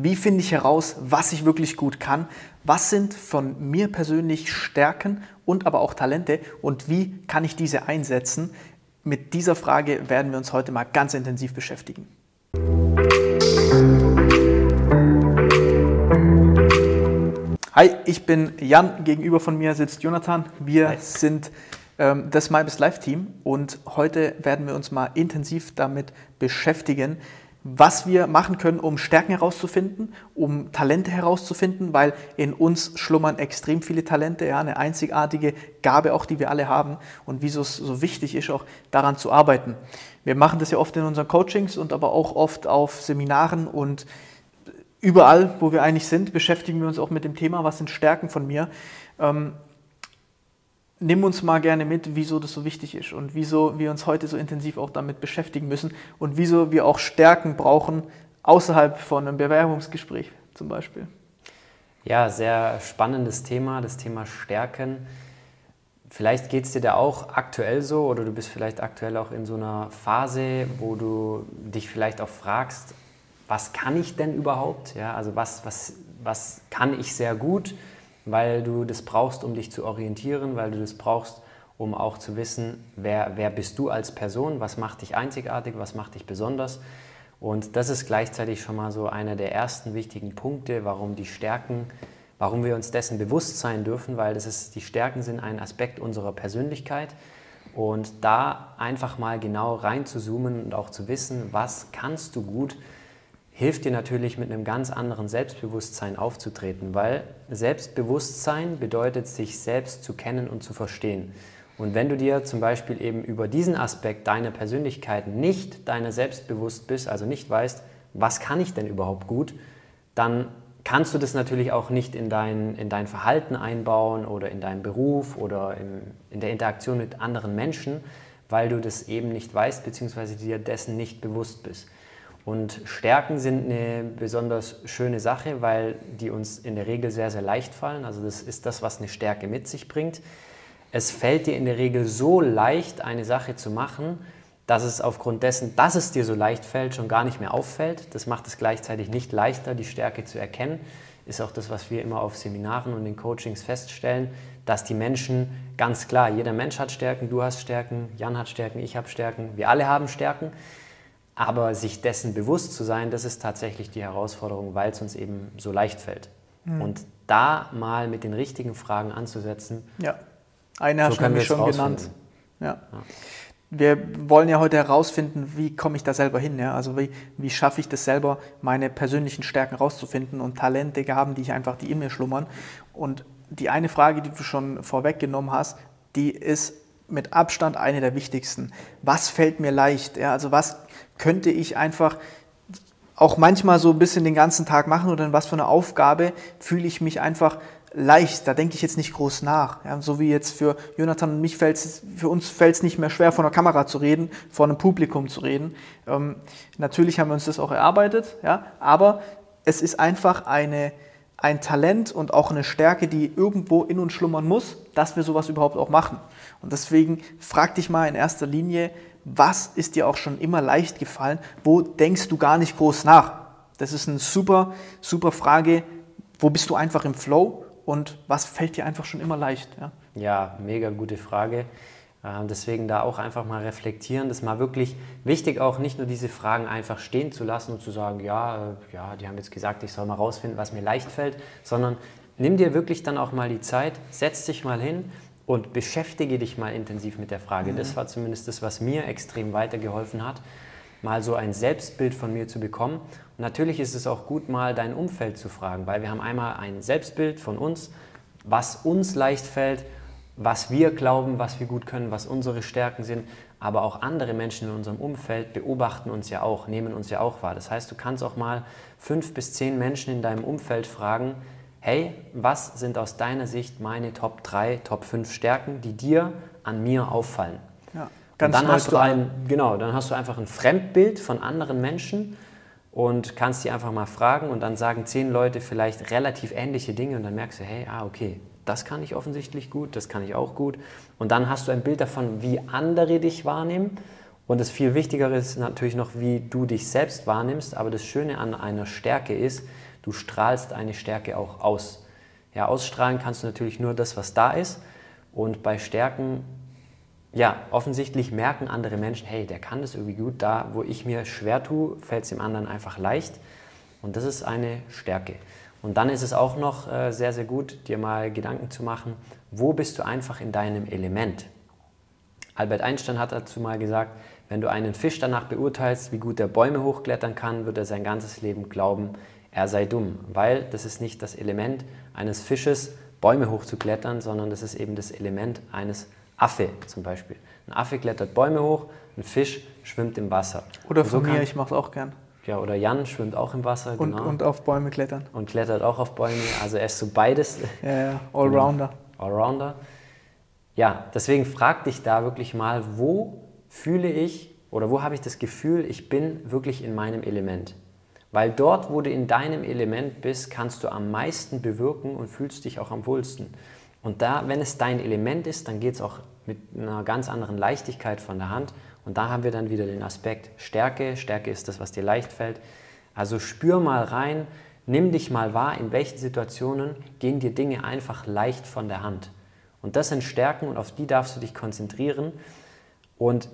Wie finde ich heraus, was ich wirklich gut kann? Was sind von mir persönlich Stärken und aber auch Talente und wie kann ich diese einsetzen? Mit dieser Frage werden wir uns heute mal ganz intensiv beschäftigen. Hi, ich bin Jan. Gegenüber von mir sitzt Jonathan. Wir Hi. sind ähm, das MyBest Live Team und heute werden wir uns mal intensiv damit beschäftigen, was wir machen können, um Stärken herauszufinden, um Talente herauszufinden, weil in uns schlummern extrem viele Talente, ja, eine einzigartige Gabe auch, die wir alle haben und wieso es so wichtig ist, auch daran zu arbeiten. Wir machen das ja oft in unseren Coachings und aber auch oft auf Seminaren und überall, wo wir eigentlich sind, beschäftigen wir uns auch mit dem Thema, was sind Stärken von mir. Ähm, nimm uns mal gerne mit, wieso das so wichtig ist und wieso wir uns heute so intensiv auch damit beschäftigen müssen und wieso wir auch Stärken brauchen außerhalb von einem Bewerbungsgespräch zum Beispiel. Ja, sehr spannendes Thema, das Thema Stärken. Vielleicht geht es dir da auch aktuell so oder du bist vielleicht aktuell auch in so einer Phase, wo du dich vielleicht auch fragst, was kann ich denn überhaupt? Ja, also was, was, was kann ich sehr gut, weil du das brauchst, um dich zu orientieren, weil du das brauchst, um auch zu wissen, wer, wer bist du als Person, was macht dich einzigartig, was macht dich besonders. Und das ist gleichzeitig schon mal so einer der ersten wichtigen Punkte, warum die Stärken, warum wir uns dessen bewusst sein dürfen, weil das ist, die Stärken sind ein Aspekt unserer Persönlichkeit. Und da einfach mal genau reinzuzoomen und auch zu wissen, was kannst du gut, hilft dir natürlich mit einem ganz anderen Selbstbewusstsein aufzutreten, weil Selbstbewusstsein bedeutet, sich selbst zu kennen und zu verstehen. Und wenn du dir zum Beispiel eben über diesen Aspekt deiner Persönlichkeit nicht deiner selbstbewusst bist, also nicht weißt, was kann ich denn überhaupt gut, dann kannst du das natürlich auch nicht in dein, in dein Verhalten einbauen oder in deinen Beruf oder in, in der Interaktion mit anderen Menschen, weil du das eben nicht weißt, beziehungsweise dir dessen nicht bewusst bist. Und Stärken sind eine besonders schöne Sache, weil die uns in der Regel sehr, sehr leicht fallen. Also das ist das, was eine Stärke mit sich bringt. Es fällt dir in der Regel so leicht, eine Sache zu machen, dass es aufgrund dessen, dass es dir so leicht fällt, schon gar nicht mehr auffällt. Das macht es gleichzeitig nicht leichter, die Stärke zu erkennen. Ist auch das, was wir immer auf Seminaren und in Coachings feststellen, dass die Menschen ganz klar, jeder Mensch hat Stärken, du hast Stärken, Jan hat Stärken, ich habe Stärken, wir alle haben Stärken. Aber sich dessen bewusst zu sein, das ist tatsächlich die Herausforderung, weil es uns eben so leicht fällt. Mhm. Und da mal mit den richtigen Fragen anzusetzen. Ja, eine hast so du nämlich schon genannt. Ja. ja. Wir wollen ja heute herausfinden, wie komme ich da selber hin. Ja? Also wie, wie schaffe ich das selber, meine persönlichen Stärken rauszufinden und Talente, Gaben, die ich einfach, die in mir schlummern. Und die eine Frage, die du schon vorweggenommen hast, die ist mit Abstand eine der wichtigsten. Was fällt mir leicht? Ja? Also was könnte ich einfach auch manchmal so ein bisschen den ganzen Tag machen oder in was für eine Aufgabe fühle ich mich einfach leicht, da denke ich jetzt nicht groß nach. Ja, so wie jetzt für Jonathan und mich fällt es, für uns fällt es nicht mehr schwer, vor einer Kamera zu reden, vor einem Publikum zu reden. Ähm, natürlich haben wir uns das auch erarbeitet, ja, aber es ist einfach eine, ein Talent und auch eine Stärke, die irgendwo in uns schlummern muss, dass wir sowas überhaupt auch machen. Und deswegen frag dich mal in erster Linie, was ist dir auch schon immer leicht gefallen? Wo denkst du gar nicht groß nach? Das ist eine super, super Frage. Wo bist du einfach im Flow und was fällt dir einfach schon immer leicht? Ja, ja mega gute Frage. Ähm, deswegen da auch einfach mal reflektieren. Das ist mal wirklich wichtig, auch nicht nur diese Fragen einfach stehen zu lassen und zu sagen, ja, äh, ja, die haben jetzt gesagt, ich soll mal rausfinden, was mir leicht fällt, sondern nimm dir wirklich dann auch mal die Zeit, setz dich mal hin und beschäftige dich mal intensiv mit der Frage. Mhm. Das war zumindest das, was mir extrem weitergeholfen hat, mal so ein Selbstbild von mir zu bekommen. Und natürlich ist es auch gut, mal dein Umfeld zu fragen, weil wir haben einmal ein Selbstbild von uns, was uns leicht fällt, was wir glauben, was wir gut können, was unsere Stärken sind, aber auch andere Menschen in unserem Umfeld beobachten uns ja auch, nehmen uns ja auch wahr. Das heißt, du kannst auch mal fünf bis zehn Menschen in deinem Umfeld fragen, hey, was sind aus deiner Sicht meine Top 3, Top 5 Stärken, die dir an mir auffallen? Ja, ganz und dann hast du ein, genau, dann hast du einfach ein Fremdbild von anderen Menschen und kannst die einfach mal fragen und dann sagen zehn Leute vielleicht relativ ähnliche Dinge und dann merkst du, hey, ah, okay, das kann ich offensichtlich gut, das kann ich auch gut. Und dann hast du ein Bild davon, wie andere dich wahrnehmen Und das viel Wichtigere ist natürlich noch, wie du dich selbst wahrnimmst. Aber das Schöne an einer Stärke ist, du strahlst eine Stärke auch aus. Ja, ausstrahlen kannst du natürlich nur das, was da ist. Und bei Stärken, ja, offensichtlich merken andere Menschen, hey, der kann das irgendwie gut. Da, wo ich mir schwer tue, fällt es dem anderen einfach leicht. Und das ist eine Stärke. Und dann ist es auch noch äh, sehr, sehr gut, dir mal Gedanken zu machen, wo bist du einfach in deinem Element? Albert Einstein hat dazu mal gesagt, wenn du einen Fisch danach beurteilst, wie gut er Bäume hochklettern kann, wird er sein ganzes Leben glauben, er sei dumm. Weil das ist nicht das Element eines Fisches, Bäume hochzuklettern, sondern das ist eben das Element eines Affe zum Beispiel. Ein Affe klettert Bäume hoch, ein Fisch schwimmt im Wasser. Oder von so mir, ich mache es auch gern. Ja, oder Jan schwimmt auch im Wasser. Und, genau. und auf Bäume klettern. Und klettert auch auf Bäume. Also er ist so beides. Ja, ja, Allrounder. Genau. Allrounder. Ja, deswegen frag dich da wirklich mal, wo fühle ich oder wo habe ich das Gefühl, ich bin wirklich in meinem Element. Weil dort, wo du in deinem Element bist, kannst du am meisten bewirken und fühlst dich auch am wohlsten. Und da, wenn es dein Element ist, dann geht es auch mit einer ganz anderen Leichtigkeit von der Hand. Und da haben wir dann wieder den Aspekt Stärke. Stärke ist das, was dir leicht fällt. Also spür mal rein, nimm dich mal wahr, in welchen Situationen gehen dir Dinge einfach leicht von der Hand. Und das sind Stärken und auf die darfst du dich konzentrieren. Und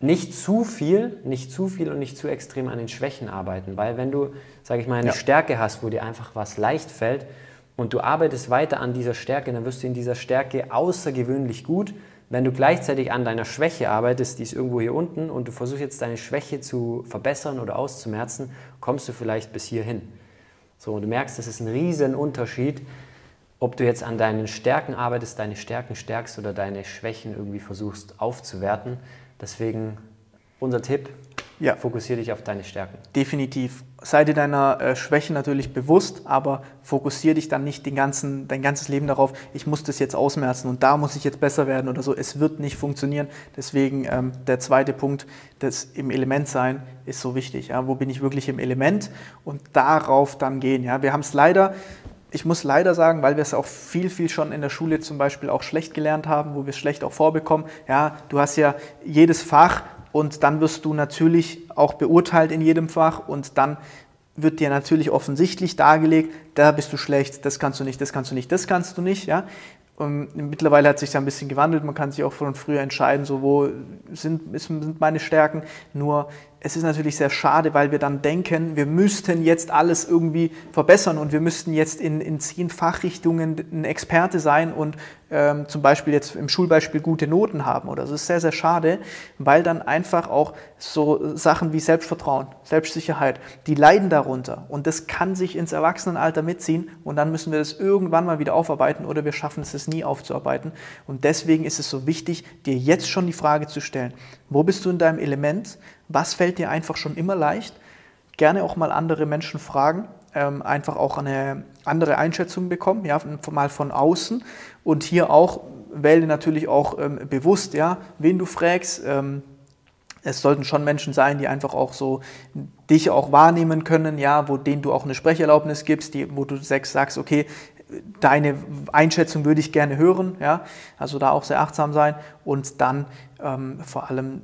nicht zu viel, nicht zu viel und nicht zu extrem an den Schwächen arbeiten, weil wenn du, sage ich mal, eine ja. Stärke hast, wo dir einfach was leicht fällt und du arbeitest weiter an dieser Stärke, dann wirst du in dieser Stärke außergewöhnlich gut. Wenn du gleichzeitig an deiner Schwäche arbeitest, die ist irgendwo hier unten und du versuchst jetzt deine Schwäche zu verbessern oder auszumerzen, kommst du vielleicht bis hierhin. So, und du merkst, das ist ein riesen Unterschied, ob du jetzt an deinen Stärken arbeitest, deine Stärken stärkst oder deine Schwächen irgendwie versuchst aufzuwerten. Deswegen unser Tipp, ja. fokussiere dich auf deine Stärken. Definitiv. Sei dir deiner äh, Schwäche natürlich bewusst, aber fokussiere dich dann nicht den ganzen, dein ganzes Leben darauf, ich muss das jetzt ausmerzen und da muss ich jetzt besser werden oder so. Es wird nicht funktionieren. Deswegen ähm, der zweite Punkt, das im Element sein, ist so wichtig. Ja? Wo bin ich wirklich im Element und darauf dann gehen. Ja? Wir haben es leider ich muss leider sagen, weil wir es auch viel, viel schon in der Schule zum Beispiel auch schlecht gelernt haben, wo wir es schlecht auch vorbekommen. Ja, du hast ja jedes Fach und dann wirst du natürlich auch beurteilt in jedem Fach und dann wird dir natürlich offensichtlich dargelegt, da bist du schlecht, das kannst du nicht, das kannst du nicht, das kannst du nicht. Ja? Und mittlerweile hat sich das ein bisschen gewandelt. Man kann sich auch von früher entscheiden, so wo sind, sind meine Stärken. Nur es ist natürlich sehr schade, weil wir dann denken, wir müssten jetzt alles irgendwie verbessern und wir müssten jetzt in, in zehn Fachrichtungen ein Experte sein und ähm, zum Beispiel jetzt im Schulbeispiel gute Noten haben. Oder das ist sehr, sehr schade, weil dann einfach auch so Sachen wie Selbstvertrauen, Selbstsicherheit, die leiden darunter. Und das kann sich ins Erwachsenenalter mitziehen und dann müssen wir das irgendwann mal wieder aufarbeiten oder wir schaffen es, es nie aufzuarbeiten. Und deswegen ist es so wichtig, dir jetzt schon die Frage zu stellen, wo bist du in deinem Element? Was fällt dir einfach schon immer leicht? Gerne auch mal andere Menschen fragen, ähm, einfach auch eine andere Einschätzung bekommen, ja, mal von außen. Und hier auch wähle natürlich auch ähm, bewusst, ja, wen du fragst. Ähm, es sollten schon Menschen sein, die einfach auch so dich auch wahrnehmen können, ja, wo denen du auch eine Sprecherlaubnis gibst, die, wo du sagst, okay, deine Einschätzung würde ich gerne hören, ja, also da auch sehr achtsam sein und dann ähm, vor allem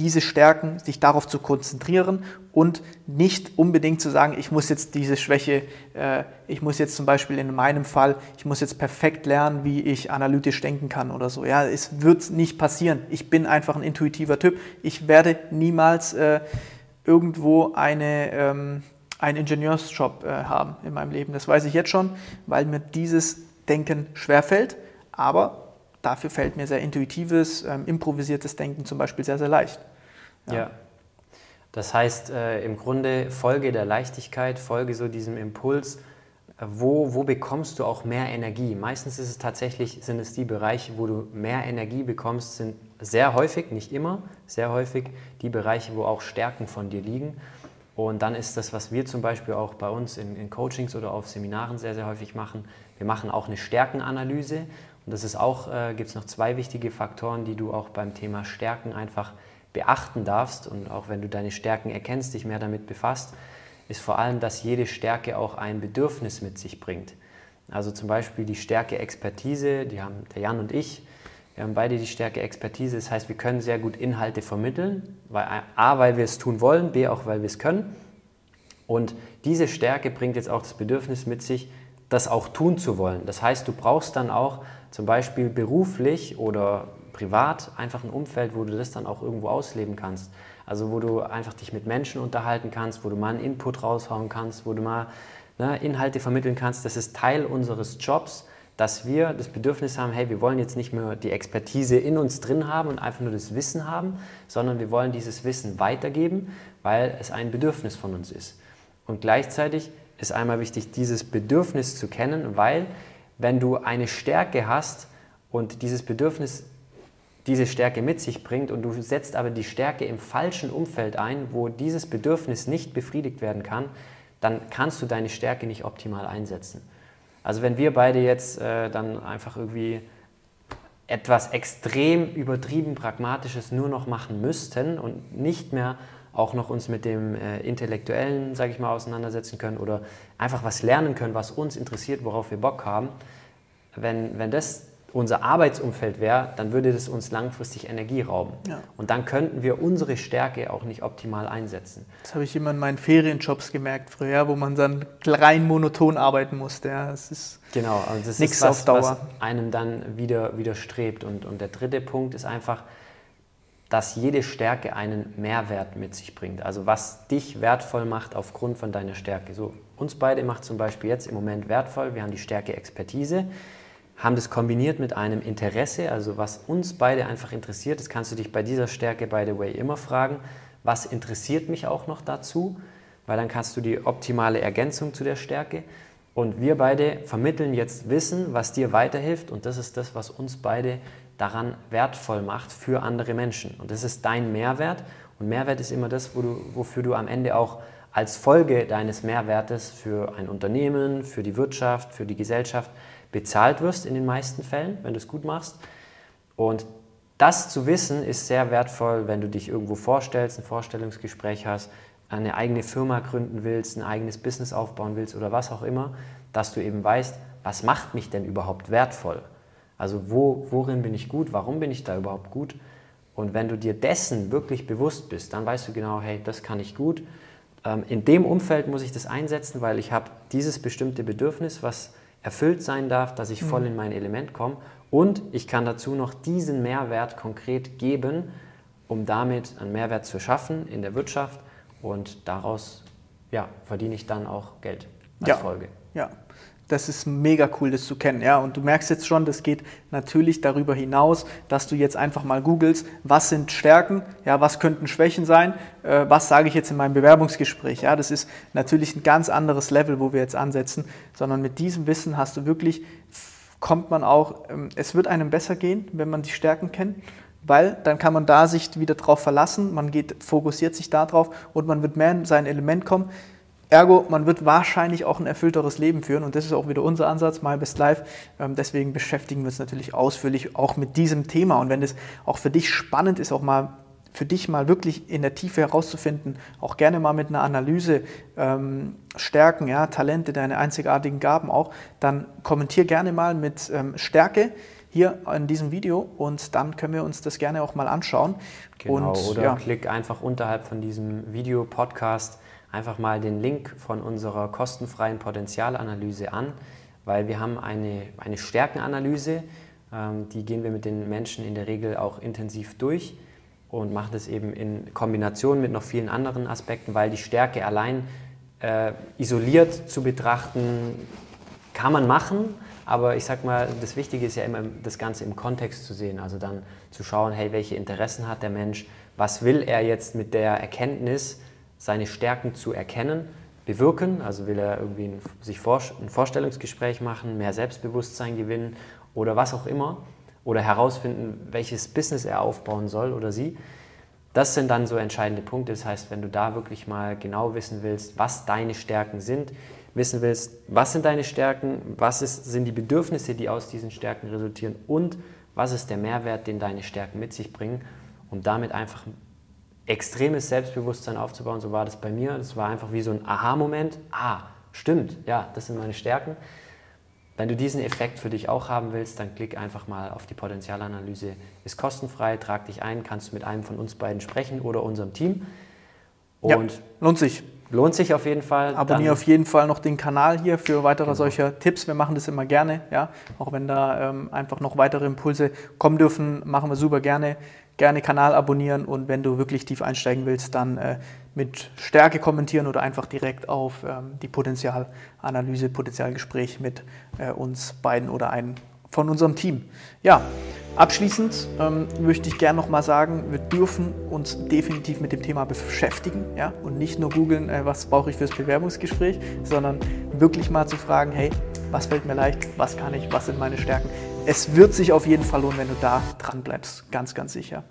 diese Stärken, sich darauf zu konzentrieren und nicht unbedingt zu sagen, ich muss jetzt diese Schwäche, äh, ich muss jetzt zum Beispiel in meinem Fall, ich muss jetzt perfekt lernen, wie ich analytisch denken kann oder so. Ja, es wird nicht passieren. Ich bin einfach ein intuitiver Typ. Ich werde niemals äh, irgendwo eine, ähm, einen Ingenieursjob äh, haben in meinem Leben. Das weiß ich jetzt schon, weil mir dieses Denken schwerfällt. Aber dafür fällt mir sehr intuitives, ähm, improvisiertes Denken zum Beispiel sehr, sehr leicht. Ja. ja. Das heißt, äh, im Grunde Folge der Leichtigkeit, Folge so diesem Impuls, äh, wo, wo bekommst du auch mehr Energie? Meistens ist es tatsächlich, sind es die Bereiche, wo du mehr Energie bekommst, sind sehr häufig, nicht immer, sehr häufig die Bereiche, wo auch Stärken von dir liegen. Und dann ist das, was wir zum Beispiel auch bei uns in, in Coachings oder auf Seminaren sehr, sehr häufig machen, wir machen auch eine Stärkenanalyse. Und das ist auch, äh, gibt es noch zwei wichtige Faktoren, die du auch beim Thema Stärken einfach beachten darfst und auch wenn du deine Stärken erkennst, dich mehr damit befasst, ist vor allem, dass jede Stärke auch ein Bedürfnis mit sich bringt. Also zum Beispiel die Stärke Expertise, die haben der Jan und ich, Wir haben beide die Stärke Expertise. Das heißt, wir können sehr gut Inhalte vermitteln. Weil, A, weil wir es tun wollen, B, auch weil wir es können. Und diese Stärke bringt jetzt auch das Bedürfnis mit sich, das auch tun zu wollen. Das heißt, du brauchst dann auch zum Beispiel beruflich oder privat einfach ein Umfeld, wo du das dann auch irgendwo ausleben kannst. Also wo du einfach dich mit Menschen unterhalten kannst, wo du mal einen Input raushauen kannst, wo du mal ne, Inhalte vermitteln kannst. Das ist Teil unseres Jobs, dass wir das Bedürfnis haben, hey, wir wollen jetzt nicht mehr die Expertise in uns drin haben und einfach nur das Wissen haben, sondern wir wollen dieses Wissen weitergeben, weil es ein Bedürfnis von uns ist. Und gleichzeitig ist einmal wichtig, dieses Bedürfnis zu kennen, weil wenn du eine Stärke hast und dieses Bedürfnis diese Stärke mit sich bringt und du setzt aber die Stärke im falschen Umfeld ein, wo dieses Bedürfnis nicht befriedigt werden kann, dann kannst du deine Stärke nicht optimal einsetzen. Also wenn wir beide jetzt äh, dann einfach irgendwie etwas extrem übertrieben Pragmatisches nur noch machen müssten und nicht mehr auch noch uns mit dem äh, Intellektuellen, sage ich mal, auseinandersetzen können oder einfach was lernen können, was uns interessiert, worauf wir Bock haben. Wenn, wenn das unser Arbeitsumfeld wäre, dann würde das uns langfristig Energie rauben. Ja. Und dann könnten wir unsere Stärke auch nicht optimal einsetzen. Das habe ich immer in meinen Ferienjobs gemerkt früher, wo man dann rein monoton arbeiten musste. Ja, das ist genau, also das nichts ist was, was einem dann wieder widerstrebt. Und, und der dritte Punkt ist einfach, dass jede Stärke einen Mehrwert mit sich bringt. Also was dich wertvoll macht aufgrund von deiner Stärke. So, uns beide macht zum Beispiel jetzt im Moment wertvoll, wir haben die Stärke Expertise, haben das kombiniert mit einem Interesse, also was uns beide einfach interessiert. Das kannst du dich bei dieser Stärke, by the way, immer fragen, was interessiert mich auch noch dazu, weil dann kannst du die optimale Ergänzung zu der Stärke. Und wir beide vermitteln jetzt Wissen, was dir weiterhilft und das ist das, was uns beide daran wertvoll macht für andere Menschen. Und das ist dein Mehrwert. Und Mehrwert ist immer das, wo du, wofür du am Ende auch als Folge deines Mehrwertes für ein Unternehmen, für die Wirtschaft, für die Gesellschaft bezahlt wirst in den meisten Fällen, wenn du es gut machst. Und das zu wissen ist sehr wertvoll, wenn du dich irgendwo vorstellst, ein Vorstellungsgespräch hast, eine eigene Firma gründen willst, ein eigenes Business aufbauen willst oder was auch immer, dass du eben weißt, was macht mich denn überhaupt wertvoll? Also wo, worin bin ich gut? Warum bin ich da überhaupt gut? Und wenn du dir dessen wirklich bewusst bist, dann weißt du genau, hey, das kann ich gut. Ähm, in dem Umfeld muss ich das einsetzen, weil ich habe dieses bestimmte Bedürfnis, was erfüllt sein darf, dass ich voll mhm. in mein Element komme. Und ich kann dazu noch diesen Mehrwert konkret geben, um damit einen Mehrwert zu schaffen in der Wirtschaft. Und daraus ja, verdiene ich dann auch Geld als ja. Folge. Ja, das ist mega cool, das zu kennen. Ja? Und du merkst jetzt schon, das geht natürlich darüber hinaus, dass du jetzt einfach mal googelst, was sind Stärken, ja, was könnten Schwächen sein, äh, was sage ich jetzt in meinem Bewerbungsgespräch. Ja? Das ist natürlich ein ganz anderes Level, wo wir jetzt ansetzen, sondern mit diesem Wissen hast du wirklich, kommt man auch, ähm, es wird einem besser gehen, wenn man die Stärken kennt. Weil dann kann man da sich wieder drauf verlassen, man geht, fokussiert sich darauf und man wird mehr in sein Element kommen. Ergo, man wird wahrscheinlich auch ein erfüllteres Leben führen und das ist auch wieder unser Ansatz, My Best Life. Ähm, deswegen beschäftigen wir uns natürlich ausführlich auch mit diesem Thema und wenn es auch für dich spannend ist, auch mal für dich mal wirklich in der Tiefe herauszufinden, auch gerne mal mit einer Analyse ähm, Stärken, ja, Talente, deine einzigartigen Gaben auch, dann kommentier gerne mal mit ähm, Stärke hier in diesem Video und dann können wir uns das gerne auch mal anschauen. Genau, und, oder ja. klick einfach unterhalb von diesem Video-Podcast einfach mal den Link von unserer kostenfreien Potenzialanalyse an, weil wir haben eine, eine Stärkenanalyse, ähm, die gehen wir mit den Menschen in der Regel auch intensiv durch und machen das eben in Kombination mit noch vielen anderen Aspekten, weil die Stärke allein äh, isoliert zu betrachten kann man machen, aber ich sag mal, das Wichtige ist ja immer, das Ganze im Kontext zu sehen. Also dann zu schauen, hey, welche Interessen hat der Mensch, was will er jetzt mit der Erkenntnis, seine Stärken zu erkennen, bewirken. Also will er irgendwie ein, sich vor, ein Vorstellungsgespräch machen, mehr Selbstbewusstsein gewinnen oder was auch immer. Oder herausfinden, welches Business er aufbauen soll oder sie. Das sind dann so entscheidende Punkte. Das heißt, wenn du da wirklich mal genau wissen willst, was deine Stärken sind, wissen willst, was sind deine Stärken, was ist, sind die Bedürfnisse, die aus diesen Stärken resultieren und was ist der Mehrwert, den deine Stärken mit sich bringen, um damit einfach extremes Selbstbewusstsein aufzubauen. So war das bei mir. Das war einfach wie so ein Aha-Moment. Ah, stimmt, ja, das sind meine Stärken. Wenn du diesen Effekt für dich auch haben willst, dann klick einfach mal auf die Potenzialanalyse. Ist kostenfrei, trag dich ein, kannst mit einem von uns beiden sprechen oder unserem Team. Und ja, lohnt sich. Lohnt sich auf jeden Fall. Abonniere auf jeden Fall noch den Kanal hier für weitere genau. solcher Tipps. Wir machen das immer gerne, ja. Auch wenn da ähm, einfach noch weitere Impulse kommen dürfen, machen wir super gerne. Gerne Kanal abonnieren und wenn du wirklich tief einsteigen willst, dann äh, mit Stärke kommentieren oder einfach direkt auf ähm, die Potenzialanalyse, Potenzialgespräch mit äh, uns beiden oder einem von unserem Team. Ja, abschließend ähm, möchte ich gerne nochmal sagen, wir dürfen uns definitiv mit dem Thema beschäftigen ja? und nicht nur googeln, äh, was brauche ich fürs Bewerbungsgespräch, sondern wirklich mal zu fragen, hey, was fällt mir leicht, was kann ich, was sind meine Stärken. Es wird sich auf jeden Fall lohnen, wenn du da dran bleibst, ganz, ganz sicher.